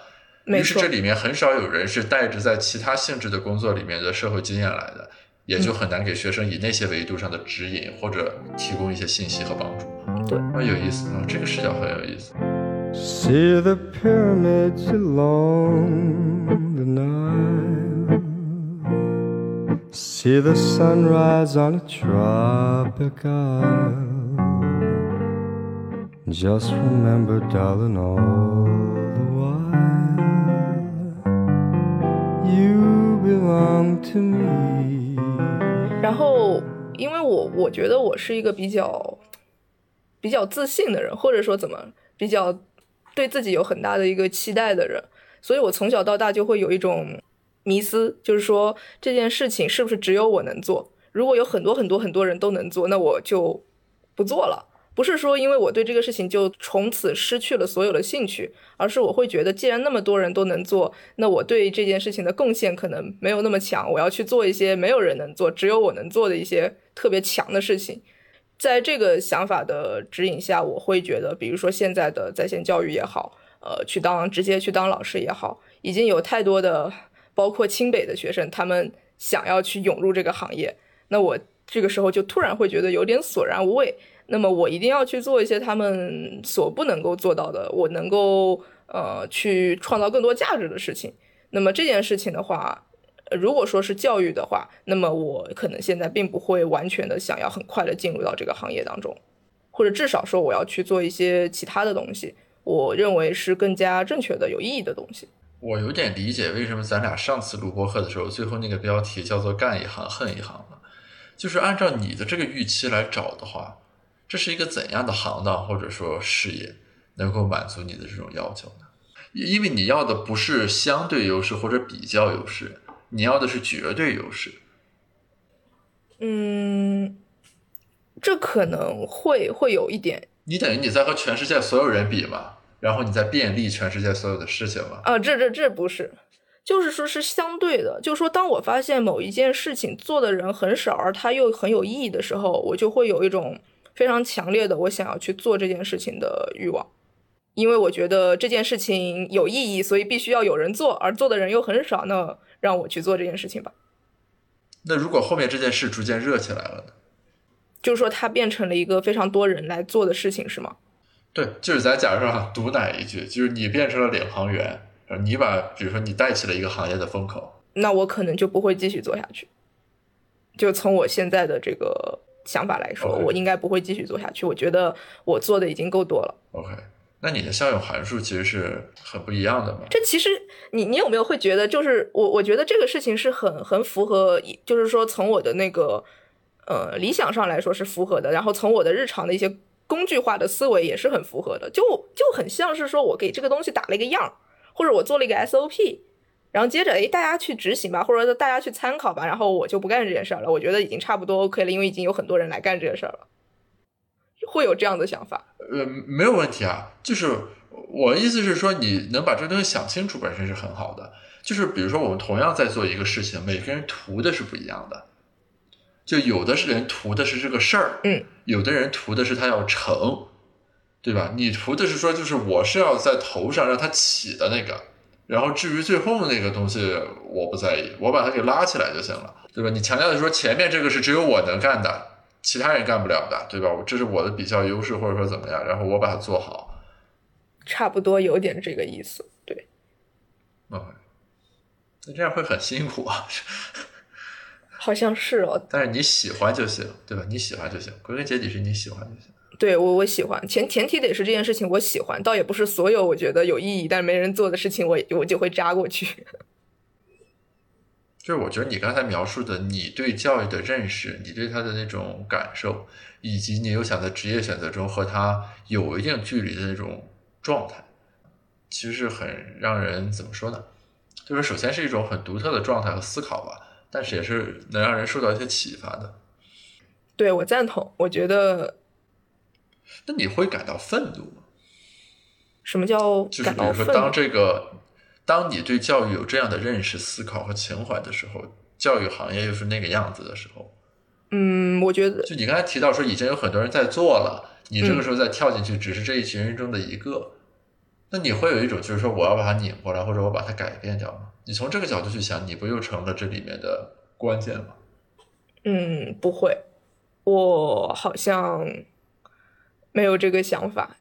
于是这里面很少有人是带着在其他性质的工作里面的社会经验来的，也就很难给学生以那些维度上的指引或者提供一些信息和帮助。对，啊，有意思啊，这个视角很有意思。See the pyramids along the Nile. See the sunrise on a tropic isle. Just remember, darling, all belong to me. 然后，因为我我觉得我是一个比较比较自信的人，或者说怎么比较对自己有很大的一个期待的人，所以我从小到大就会有一种迷思，就是说这件事情是不是只有我能做？如果有很多很多很多人都能做，那我就不做了。不是说因为我对这个事情就从此失去了所有的兴趣，而是我会觉得，既然那么多人都能做，那我对这件事情的贡献可能没有那么强。我要去做一些没有人能做、只有我能做的一些特别强的事情。在这个想法的指引下，我会觉得，比如说现在的在线教育也好，呃，去当直接去当老师也好，已经有太多的包括清北的学生，他们想要去涌入这个行业。那我这个时候就突然会觉得有点索然无味。那么我一定要去做一些他们所不能够做到的，我能够呃去创造更多价值的事情。那么这件事情的话，如果说是教育的话，那么我可能现在并不会完全的想要很快的进入到这个行业当中，或者至少说我要去做一些其他的东西，我认为是更加正确的、有意义的东西。我有点理解为什么咱俩上次录播课的时候，最后那个标题叫做“干一行恨一行”了，就是按照你的这个预期来找的话。这是一个怎样的行当或者说事业能够满足你的这种要求呢？因为你要的不是相对优势或者比较优势，你要的是绝对优势。嗯，这可能会会有一点。你等于你在和全世界所有人比嘛，然后你在便利全世界所有的事情嘛？啊，这这这不是，就是说是相对的，就是说当我发现某一件事情做的人很少，而它又很有意义的时候，我就会有一种。非常强烈的，我想要去做这件事情的欲望，因为我觉得这件事情有意义，所以必须要有人做，而做的人又很少，那让我去做这件事情吧。那如果后面这件事逐渐热起来了呢？就是说，它变成了一个非常多人来做的事情，是吗？对，就是咱假设哈，毒奶一句，就是你变成了领航员，你把，比如说你带起了一个行业的风口，那我可能就不会继续做下去。就从我现在的这个。想法来说，我应该不会继续做下去。我觉得我做的已经够多了。OK，那你的效用函数其实是很不一样的嘛？这其实你你有没有会觉得，就是我我觉得这个事情是很很符合，就是说从我的那个呃理想上来说是符合的，然后从我的日常的一些工具化的思维也是很符合的，就就很像是说我给这个东西打了一个样，或者我做了一个 SOP。然后接着，哎，大家去执行吧，或者说大家去参考吧。然后我就不干这件事儿了。我觉得已经差不多 OK 了，因为已经有很多人来干这个事儿了，会有这样的想法。呃，没有问题啊。就是我的意思是说，你能把这东西想清楚，本身是很好的。就是比如说，我们同样在做一个事情，每个人图的是不一样的。就有的是人图的是这个事儿，嗯，有的人图的是他要成，对吧？你图的是说，就是我是要在头上让它起的那个。然后至于最后那个东西，我不在意，我把它给拉起来就行了，对吧？你强调的说前面这个是只有我能干的，其他人干不了的，对吧？这是我的比较优势，或者说怎么样？然后我把它做好，差不多有点这个意思，对。嗯，那这样会很辛苦啊。好像是哦。但是你喜欢就行，对吧？你喜欢就行，归根结底是你喜欢就行。对我我喜欢前前提得是这件事情我喜欢，倒也不是所有我觉得有意义但是没人做的事情我我就会扎过去。就是我觉得你刚才描述的你对教育的认识，你对他的那种感受，以及你有想在职业选择中和他有一定距离的那种状态，其实是很让人怎么说呢？就是首先是一种很独特的状态和思考吧，但是也是能让人受到一些启发的。对我赞同，我觉得。那你会感到愤怒吗？什么叫就是比如说，当这个，当你对教育有这样的认识、思考和情怀的时候，教育行业又是那个样子的时候，嗯，我觉得，就你刚才提到说，已经有很多人在做了，你这个时候再跳进去，只是这一群人中的一个，那你会有一种就是说，我要把它拧过来，或者我把它改变掉吗？你从这个角度去想，你不又成了这里面的关键吗？嗯，不会，我好像。没有这个想法，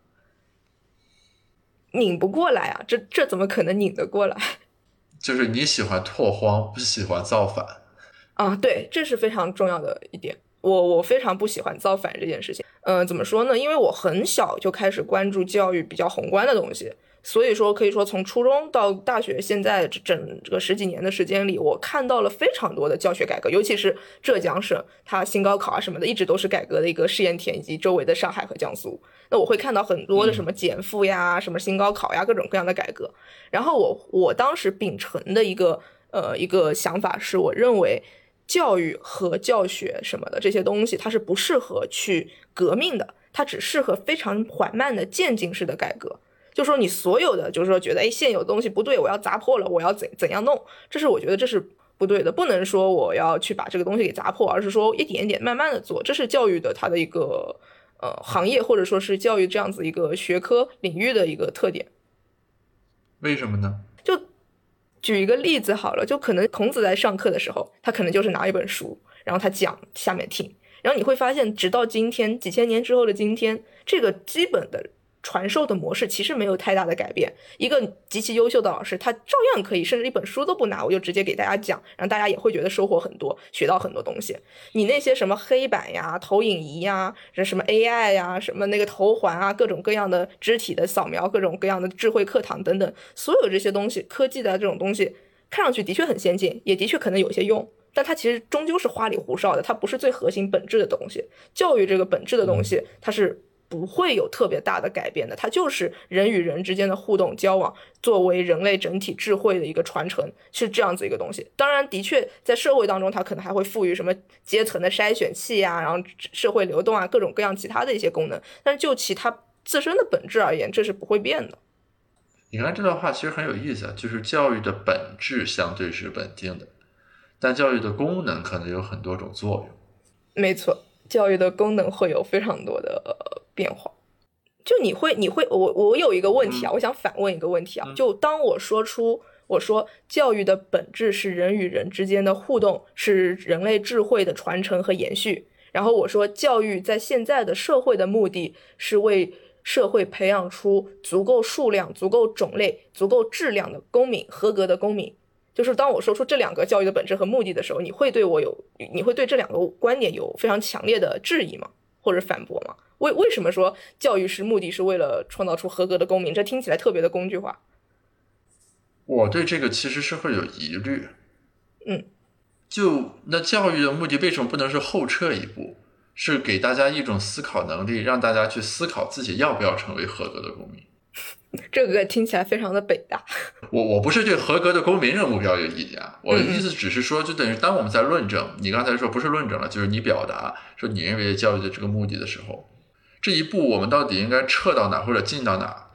拧不过来啊！这这怎么可能拧得过来？就是你喜欢拓荒，不喜欢造反啊！对，这是非常重要的一点。我我非常不喜欢造反这件事情。嗯、怎么说呢？因为我很小就开始关注教育比较宏观的东西，所以说可以说从初中到大学，现在这整这个十几年的时间里，我看到了非常多的教学改革，尤其是浙江省，它新高考啊什么的，一直都是改革的一个试验田，以及周围的上海和江苏。那我会看到很多的什么减负呀、什么新高考呀，各种各样的改革。然后我我当时秉承的一个呃一个想法是，我认为教育和教学什么的这些东西，它是不适合去革命的，它只适合非常缓慢的渐进式的改革。就说你所有的，就是说觉得哎现有的东西不对，我要砸破了，我要怎怎样弄，这是我觉得这是不对的，不能说我要去把这个东西给砸破，而是说一点一点慢慢的做，这是教育的它的一个呃行业或者说是教育这样子一个学科领域的一个特点。为什么呢？就举一个例子好了，就可能孔子在上课的时候，他可能就是拿一本书，然后他讲，下面听，然后你会发现，直到今天，几千年之后的今天，这个基本的传授的模式其实没有太大的改变。一个极其优秀的老师，他照样可以，甚至一本书都不拿，我就直接给大家讲，然后大家也会觉得收获很多，学到很多东西。你那些什么黑板呀、投影仪呀、这什么 AI 呀、什么那个头环啊，各种各样的肢体的扫描，各种各样的智慧课堂等等，所有这些东西，科技的这种东西，看上去的确很先进，也的确可能有些用。但它其实终究是花里胡哨的，它不是最核心本质的东西。教育这个本质的东西，它是不会有特别大的改变的，它就是人与人之间的互动交往，作为人类整体智慧的一个传承，是这样子一个东西。当然，的确在社会当中，它可能还会赋予什么阶层的筛选器呀，然后社会流动啊，各种各样其他的一些功能。但是就其它自身的本质而言，这是不会变的。你看这段话其实很有意思啊，就是教育的本质相对是稳定的，但教育的功能可能有很多种作用。没错，教育的功能会有非常多的呃变化。就你会，你会，我我有一个问题啊，我想反问一个问题啊，就当我说出我说教育的本质是人与人之间的互动，是人类智慧的传承和延续，然后我说教育在现在的社会的目的是为社会培养出足够数量、足够种类、足够质量的公民，合格的公民。就是当我说出这两个教育的本质和目的的时候，你会对我有，你会对这两个观点有非常强烈的质疑吗？或者反驳吗？为为什么说教育是目的是为了创造出合格的公民？这听起来特别的工具化。我对这个其实是会有疑虑。嗯，就那教育的目的为什么不能是后撤一步，是给大家一种思考能力，让大家去思考自己要不要成为合格的公民？这个听起来非常的北大。我我不是对合格的公民这个目标有意见啊，我的意思只是说，就等于当我们在论证，你刚才说不是论证了，就是你表达说你认为教育的这个目的的时候，这一步我们到底应该撤到哪或者进到哪？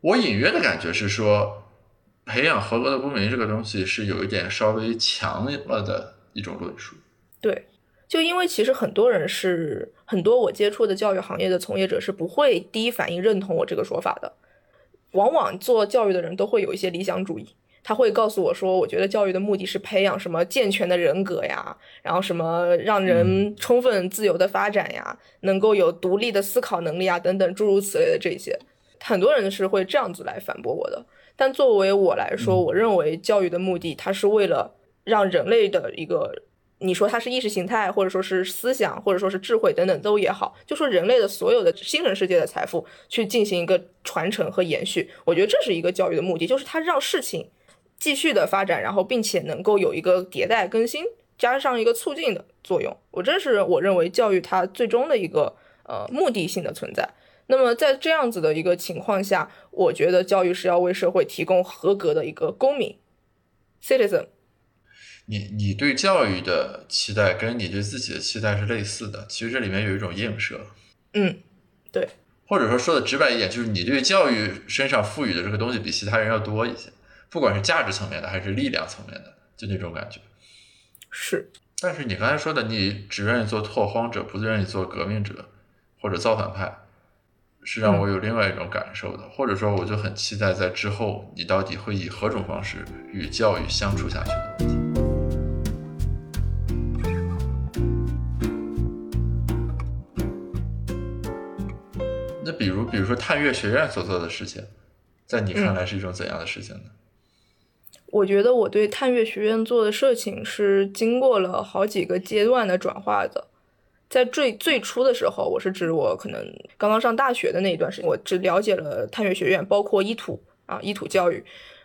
我隐约的感觉是说，培养合格的公民这个东西是有一点稍微强了的一种论述。对，就因为其实很多人是很多我接触的教育行业的从业者是不会第一反应认同我这个说法的。往往做教育的人都会有一些理想主义，他会告诉我说，我觉得教育的目的是培养什么健全的人格呀，然后什么让人充分自由的发展呀，能够有独立的思考能力啊，等等诸如此类的这些，很多人是会这样子来反驳我的。但作为我来说，我认为教育的目的，它是为了让人类的一个。你说它是意识形态，或者说是思想，或者说是智慧等等都也好，就说人类的所有的精神世界的财富去进行一个传承和延续，我觉得这是一个教育的目的，就是它让事情继续的发展，然后并且能够有一个迭代更新，加上一个促进的作用。我这是我认为教育它最终的一个呃目的性的存在。那么在这样子的一个情况下，我觉得教育是要为社会提供合格的一个公民 citizen。你你对教育的期待跟你对自己的期待是类似的，其实这里面有一种映射。嗯，对。或者说说的直白一点，就是你对教育身上赋予的这个东西比其他人要多一些，不管是价值层面的还是力量层面的，就那种感觉。是。但是你刚才说的，你只愿意做拓荒者，不愿意做革命者或者造反派，是让我有另外一种感受的。或者说，我就很期待在之后，你到底会以何种方式与教育相处下去的问题。比如，比如说探月学院所做的事情，在你看来是一种怎样的事情呢？我觉得我对探月学院做的事情是经过了好几个阶段的转化的。在最最初的时候，我是指我可能刚刚上大学的那一段时间，我只了解了探月学院，包括一土啊，一土教育。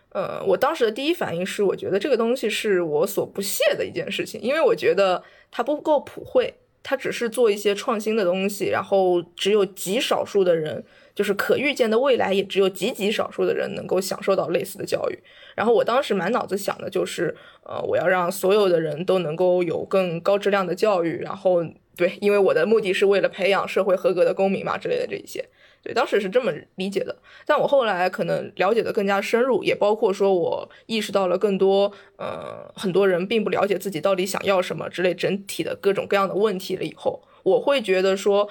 呃，我当时的第一反应是，我觉得这个东西是我所不屑的一件事情，因为我觉得它不够普惠，他只是做一些创新的东西，然后只有极少数的人，就是可预见的未来也只有极极少数的人能够享受到类似的教育。然后我当时满脑子想的就是，呃，我要让所有的人都能够有更高质量的教育，然后对，因为我的目的是为了培养社会合格的公民嘛之类的这一些。对，当时是这么理解的，但我后来可能了解的更加深入，也包括说我意识到了更多，呃，很多人并不了解自己到底想要什么之类整体的各种各样的问题了以后，我会觉得说，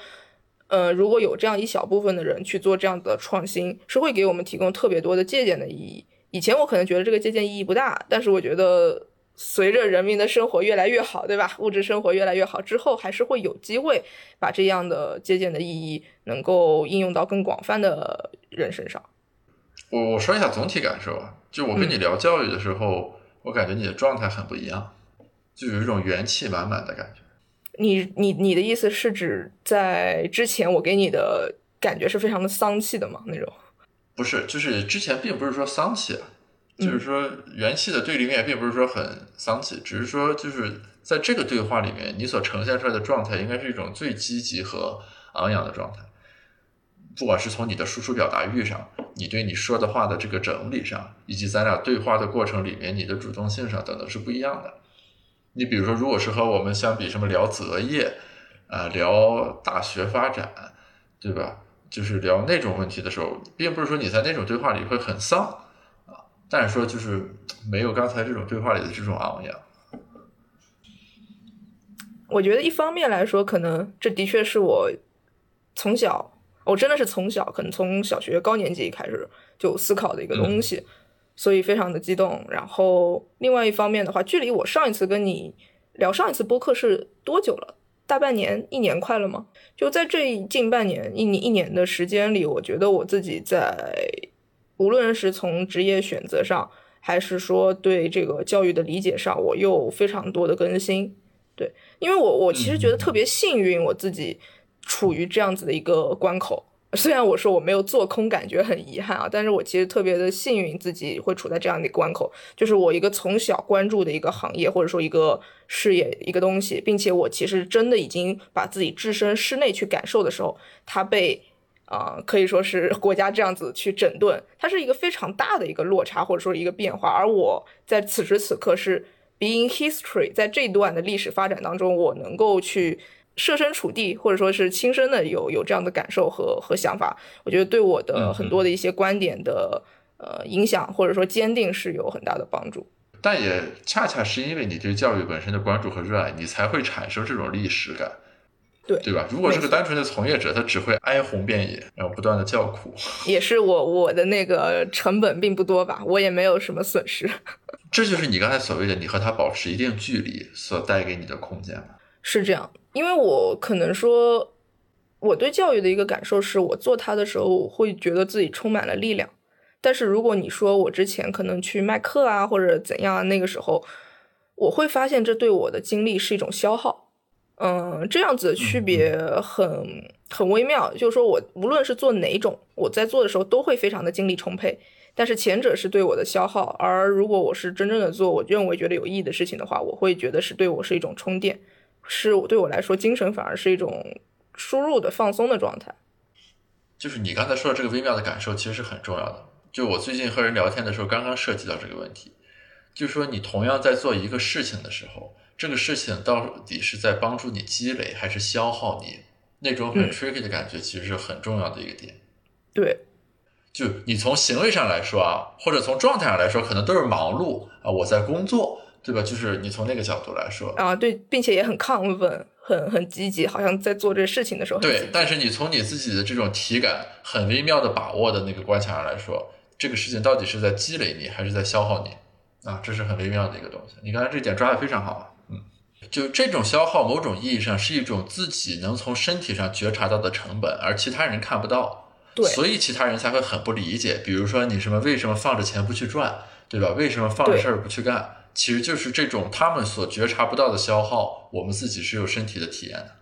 呃，如果有这样一小部分的人去做这样的创新，是会给我们提供特别多的借鉴的意义。以前我可能觉得这个借鉴意义不大，但是我觉得。随着人民的生活越来越好，对吧？物质生活越来越好之后，还是会有机会把这样的借鉴的意义能够应用到更广泛的人身上。我我说一下总体感受啊，就我跟你聊教育的时候，我感觉你的状态很不一样，就有一种元气满满的感觉。你你你的意思是指在之前我给你的感觉是非常的丧气的吗？那种？不是，就是之前并不是说丧气。就是说，元气的对立面并不是说很丧气，只是说，就是在这个对话里面，你所呈现出来的状态应该是一种最积极和昂扬的状态。不管是从你的输出表达欲上，你对你说的话的这个整理上，以及咱俩对话的过程里面你的主动性上等等是不一样的。你比如说，如果是和我们相比，什么聊择业啊，聊大学发展，对吧？就是聊那种问题的时候，并不是说你在那种对话里会很丧。但是说就是没有刚才这种对话里的这种昂扬。我觉得一方面来说，可能这的确是我从小，我真的是从小，可能从小学高年级开始就思考的一个东西，所以非常的激动。然后另外一方面的话，距离我上一次跟你聊上一次播客是多久了？大半年、一年快了吗？就在这近半年、一年一年的时间里，我觉得我自己在。无论是从职业选择上，还是说对这个教育的理解上，我又非常多的更新。对，因为我我其实觉得特别幸运，我自己处于这样子的一个关口。虽然我说我没有做空，感觉很遗憾啊，但是我其实特别的幸运，自己会处在这样的一个关口，就是我一个从小关注的一个行业，或者说一个事业一个东西，并且我其实真的已经把自己置身室内去感受的时候，它被。啊，可以说是国家这样子去整顿，它是一个非常大的一个落差，或者说一个变化。而我在此时此刻是 being history，在这段的历史发展当中，我能够去设身处地，或者说是亲身的有有这样的感受和和想法，我觉得对我的很多的一些观点的呃影响，或者说坚定是有很大的帮助。但也恰恰是因为你对教育本身的关注和热爱，你才会产生这种历史感。对对吧？如果是个单纯的从业者，他只会哀鸿遍野，然后不断的叫苦。也是我我的那个成本并不多吧，我也没有什么损失。这就是你刚才所谓的你和他保持一定距离所带给你的空间是这样，因为我可能说，我对教育的一个感受是，我做它的时候我会觉得自己充满了力量。但是如果你说我之前可能去卖课啊或者怎样，那个时候我会发现这对我的精力是一种消耗。嗯，这样子的区别很很微妙，就是说我无论是做哪种，我在做的时候都会非常的精力充沛，但是前者是对我的消耗，而如果我是真正的做我认为觉得有意义的事情的话，我会觉得是对我是一种充电，是对我来说精神反而是一种输入的放松的状态。就是你刚才说的这个微妙的感受，其实是很重要的。就我最近和人聊天的时候，刚刚涉及到这个问题，就是说你同样在做一个事情的时候。这个事情到底是在帮助你积累，还是消耗你？那种很 tricky 的感觉，其实是很重要的一个点。对，就你从行为上来说啊，或者从状态上来说，可能都是忙碌啊，我在工作，对吧？就是你从那个角度来说啊，对，并且也很亢奋，很很积极，好像在做这事情的时候。对，但是你从你自己的这种体感很微妙的把握的那个关卡上来说，这个事情到底是在积累你，还是在消耗你？啊，这是很微妙的一个东西。你刚才这点抓的非常好。嗯就这种消耗，某种意义上是一种自己能从身体上觉察到的成本，而其他人看不到，对，所以其他人才会很不理解。比如说你什么为什么放着钱不去赚，对吧？为什么放着事儿不去干？其实就是这种他们所觉察不到的消耗，我们自己是有身体的体验的。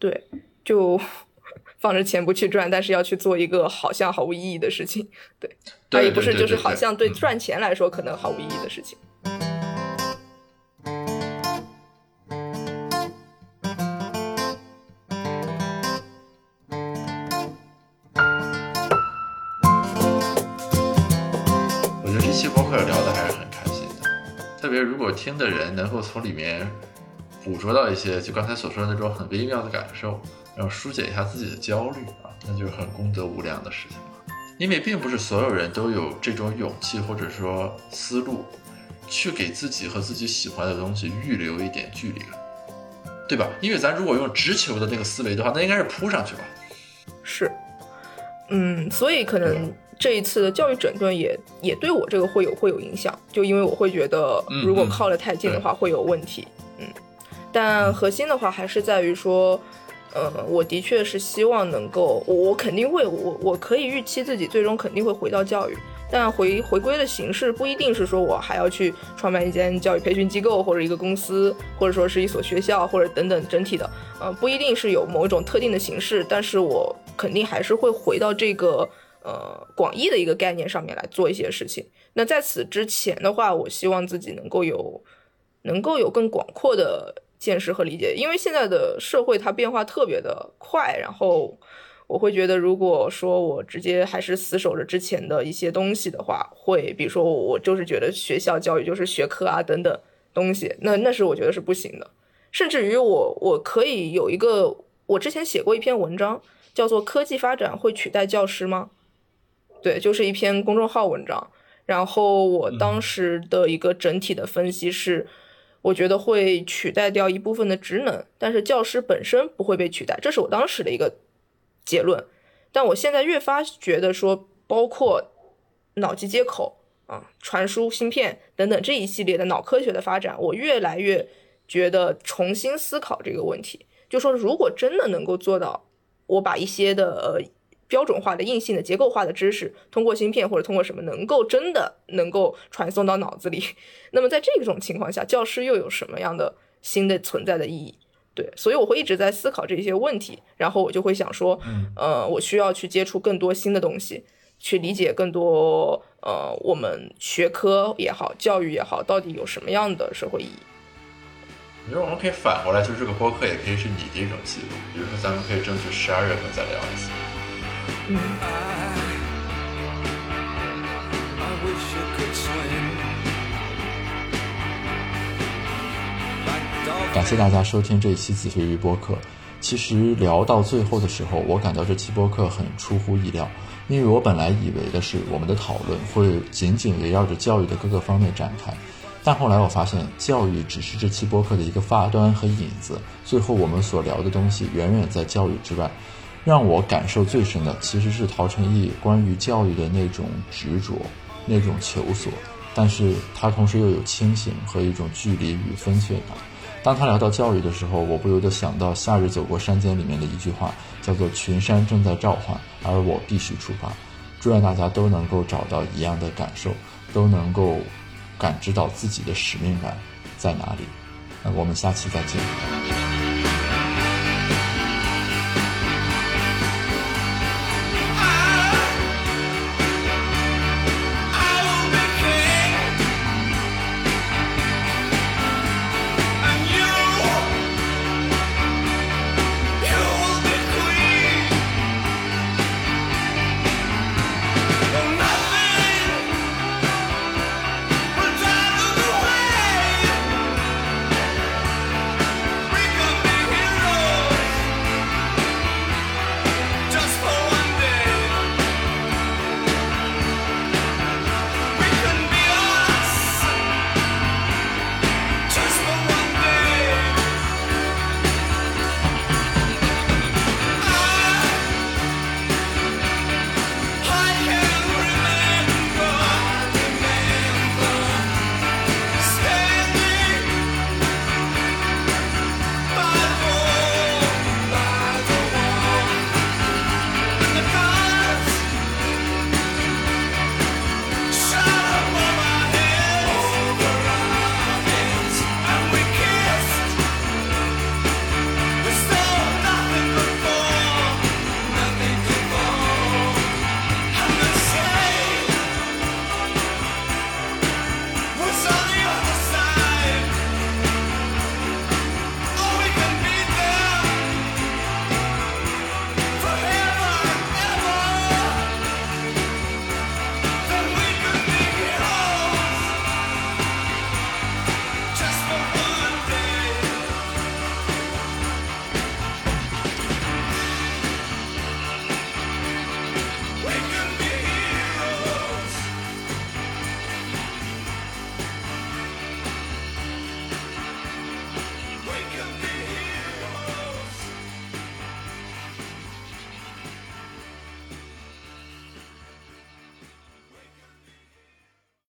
对，就 放着钱不去赚，但是要去做一个好像毫无意义的事情。对，啊，对也不是，就是好像对嗯赚钱来说可能毫无意义的事情。我觉得这期播客聊的还是很开心的，特别如果听的人能够从里面捕捉到一些就刚才所说的那种很微妙的感受，然后疏解一下自己的焦虑啊，那就是很功德无量的事情了。因为并不是所有人都有这种勇气或者说思路，去给自己和自己喜欢的东西预留一点距离感，对吧？因为咱如果用直球的那个思维的话，那应该是扑上去吧。是，嗯，所以可能这一次的教育整顿也也对我这个会有会有影响，就因为我会觉得嗯如果嗯靠得太近的话会有问题，嗯，但核心的话还是在于说。呃，我的确是希望能够，我我肯定会，我我可以预期自己最终肯定会回到教育，但回回归的形式不一定是说我还要去创办一间教育培训机构或者一个公司，或者说是一所学校或者等等整体的，呃，不一定是有某一种特定的形式，但是我肯定还是会回到这个呃广义的一个概念上面来做一些事情。那在此之前的话，我希望自己能够有能够有更广阔的见识和理解，因为现在的社会它变化特别的快，然后我会觉得，如果说我直接还是死守着之前的一些东西的话，会比如说我就是觉得学校教育就是学科啊等等东西，那那是我觉得是不行的。甚至于我我可以有一个，我之前写过一篇文章，叫做《科技发展会取代教师吗》？对，就是一篇公众号文章。然后我当时的一个整体的分析是，我觉得会取代掉一部分的职能，但是教师本身不会被取代，这是我当时的一个结论。但我现在越发觉得说，包括脑机接口啊、传输芯片等等这一系列的脑科学的发展，我越来越觉得重新思考这个问题，就说如果真的能够做到，我把一些的呃标准化的、硬性的、结构化的知识，通过芯片或者通过什么，能够真的能够传送到脑子里，那么在这种情况下，教师又有什么样的新的存在的意义？对，所以我会一直在思考这些问题，然后我就会想说，呃，我需要去接触更多新的东西，去理解更多呃我们学科也好，教育也好，到底有什么样的社会意义。我觉得我们可以反过来，就是这个播客也可以是你的一种记录。比如说，咱们可以争取十二月份再聊一次。嗯，I wish I could swim. Like dolphins. 感谢大家收听这一期子非鱼播客。其实聊到最后的时候，我感到这期播客很出乎意料，因为我本来以为的是我们的讨论会紧紧围绕着教育的各个方面展开，但后来我发现教育只是这期播客的一个发端和引子，最后我们所聊的东西远远在教育之外。让我感受最深的其实是陶成义关于教育的那种执着，那种求索，但是他同时又有清醒和一种距离与分寸感。当他聊到教育的时候，我不由得想到《夏日走过山间》里面的一句话，叫做“群山正在召唤，而我必须出发”。祝愿大家都能够找到一样的感受，都能够感知到自己的使命感在哪里。那我们下期再见。